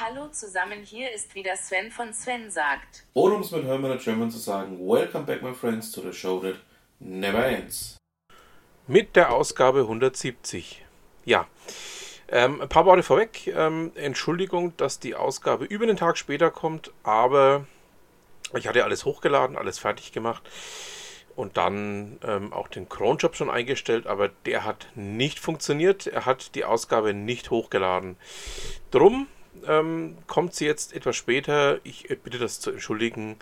Hallo zusammen, hier ist wieder Sven von Sven sagt. Oder um es mit Hermann German zu sagen, Welcome back my friends to the show that never ends. Mit der Ausgabe 170. Ja, ähm, ein paar Worte vorweg. Ähm, Entschuldigung, dass die Ausgabe über den Tag später kommt, aber ich hatte alles hochgeladen, alles fertig gemacht und dann ähm, auch den Cronjob schon eingestellt, aber der hat nicht funktioniert. Er hat die Ausgabe nicht hochgeladen. Drum ähm, kommt sie jetzt etwas später. Ich bitte das zu entschuldigen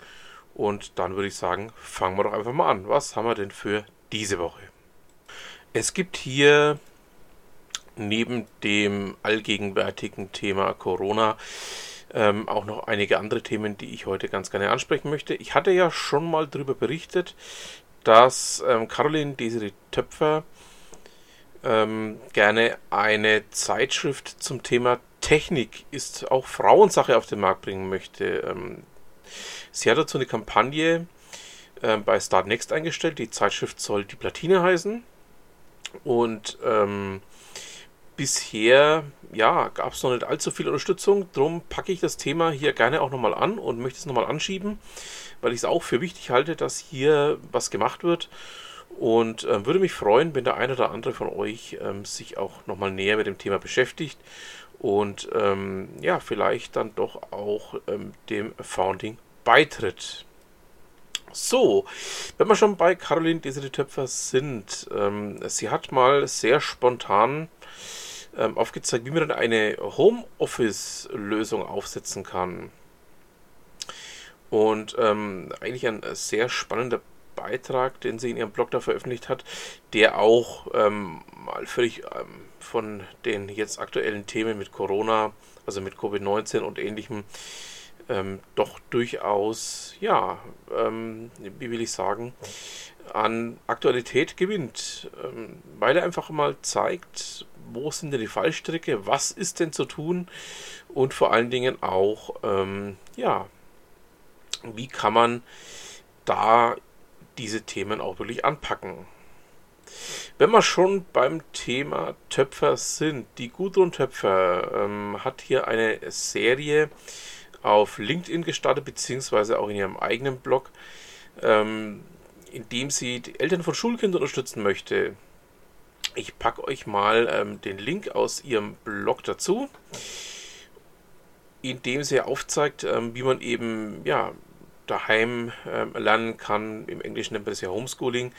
und dann würde ich sagen, fangen wir doch einfach mal an. Was haben wir denn für diese Woche? Es gibt hier neben dem allgegenwärtigen Thema Corona ähm, auch noch einige andere Themen, die ich heute ganz gerne ansprechen möchte. Ich hatte ja schon mal darüber berichtet, dass ähm, Caroline Desiree Töpfer ähm, gerne eine Zeitschrift zum Thema Technik ist auch Frauensache auf den Markt bringen möchte. Ähm, sie hat dazu eine Kampagne äh, bei Start Next eingestellt. Die Zeitschrift soll die Platine heißen. Und ähm, bisher ja, gab es noch nicht allzu viel Unterstützung. Darum packe ich das Thema hier gerne auch nochmal an und möchte es nochmal anschieben, weil ich es auch für wichtig halte, dass hier was gemacht wird. Und äh, würde mich freuen, wenn der eine oder andere von euch ähm, sich auch nochmal näher mit dem Thema beschäftigt und ähm, ja, vielleicht dann doch auch ähm, dem Founding beitritt. So, wenn wir schon bei Caroline Desiree Töpfer sind, ähm, sie hat mal sehr spontan ähm, aufgezeigt, wie man eine Homeoffice-Lösung aufsetzen kann. Und ähm, eigentlich ein sehr spannender Beitrag, den sie in ihrem Blog da veröffentlicht hat, der auch ähm, mal völlig ähm, von den jetzt aktuellen Themen mit Corona, also mit Covid-19 und ähnlichem, ähm, doch durchaus, ja, ähm, wie will ich sagen, an Aktualität gewinnt, ähm, weil er einfach mal zeigt, wo sind denn die Fallstricke, was ist denn zu tun und vor allen Dingen auch, ähm, ja, wie kann man da diese Themen auch wirklich anpacken. Wenn wir schon beim Thema Töpfer sind, die Gudrun Töpfer ähm, hat hier eine Serie auf LinkedIn gestartet, beziehungsweise auch in ihrem eigenen Blog, ähm, in dem sie die Eltern von Schulkindern unterstützen möchte. Ich packe euch mal ähm, den Link aus ihrem Blog dazu, in dem sie aufzeigt, ähm, wie man eben ja, daheim ähm, lernen kann. Im Englischen nennt man das ja Homeschooling,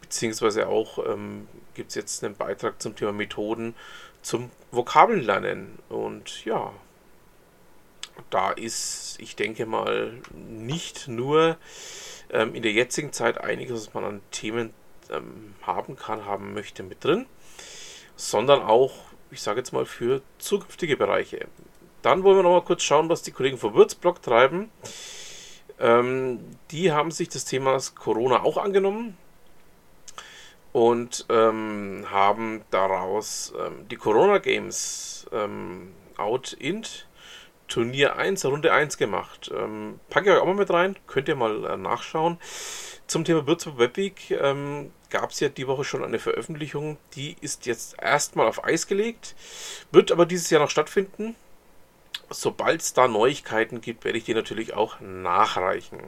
beziehungsweise auch ähm, gibt es jetzt einen Beitrag zum Thema Methoden zum Vokabellernen. Und ja, da ist, ich denke mal, nicht nur ähm, in der jetzigen Zeit einiges, was man an Themen ähm, haben kann, haben möchte mit drin, sondern auch, ich sage jetzt mal, für zukünftige Bereiche. Dann wollen wir noch mal kurz schauen, was die Kollegen vom Würzblog treiben. Ähm, die haben sich des Themas Corona auch angenommen und ähm, haben daraus ähm, die Corona Games ähm, Out Int Turnier 1, Runde 1 gemacht. Ähm, packe ich euch auch mal mit rein, könnt ihr mal äh, nachschauen. Zum Thema Würzburg Webweek ähm, gab es ja die Woche schon eine Veröffentlichung. Die ist jetzt erstmal auf Eis gelegt, wird aber dieses Jahr noch stattfinden. Sobald es da Neuigkeiten gibt, werde ich die natürlich auch nachreichen.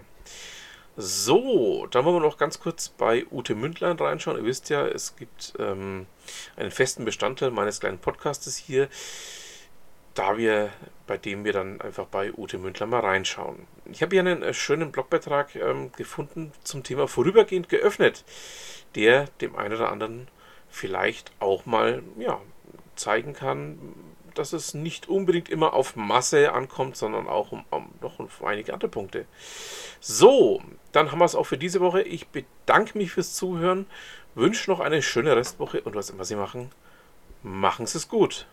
So, dann wollen wir noch ganz kurz bei Ute Mündlein reinschauen. Ihr wisst ja, es gibt ähm, einen festen Bestandteil meines kleinen Podcastes hier da wir, bei dem wir dann einfach bei Ute Mündler mal reinschauen. Ich habe hier einen äh, schönen Blogbeitrag ähm, gefunden zum Thema vorübergehend geöffnet, der dem einen oder anderen vielleicht auch mal ja, zeigen kann, dass es nicht unbedingt immer auf Masse ankommt, sondern auch um, um noch um einige andere Punkte. So, dann haben wir es auch für diese Woche. Ich bedanke mich fürs Zuhören, wünsche noch eine schöne Restwoche und was immer Sie machen, machen Sie es gut.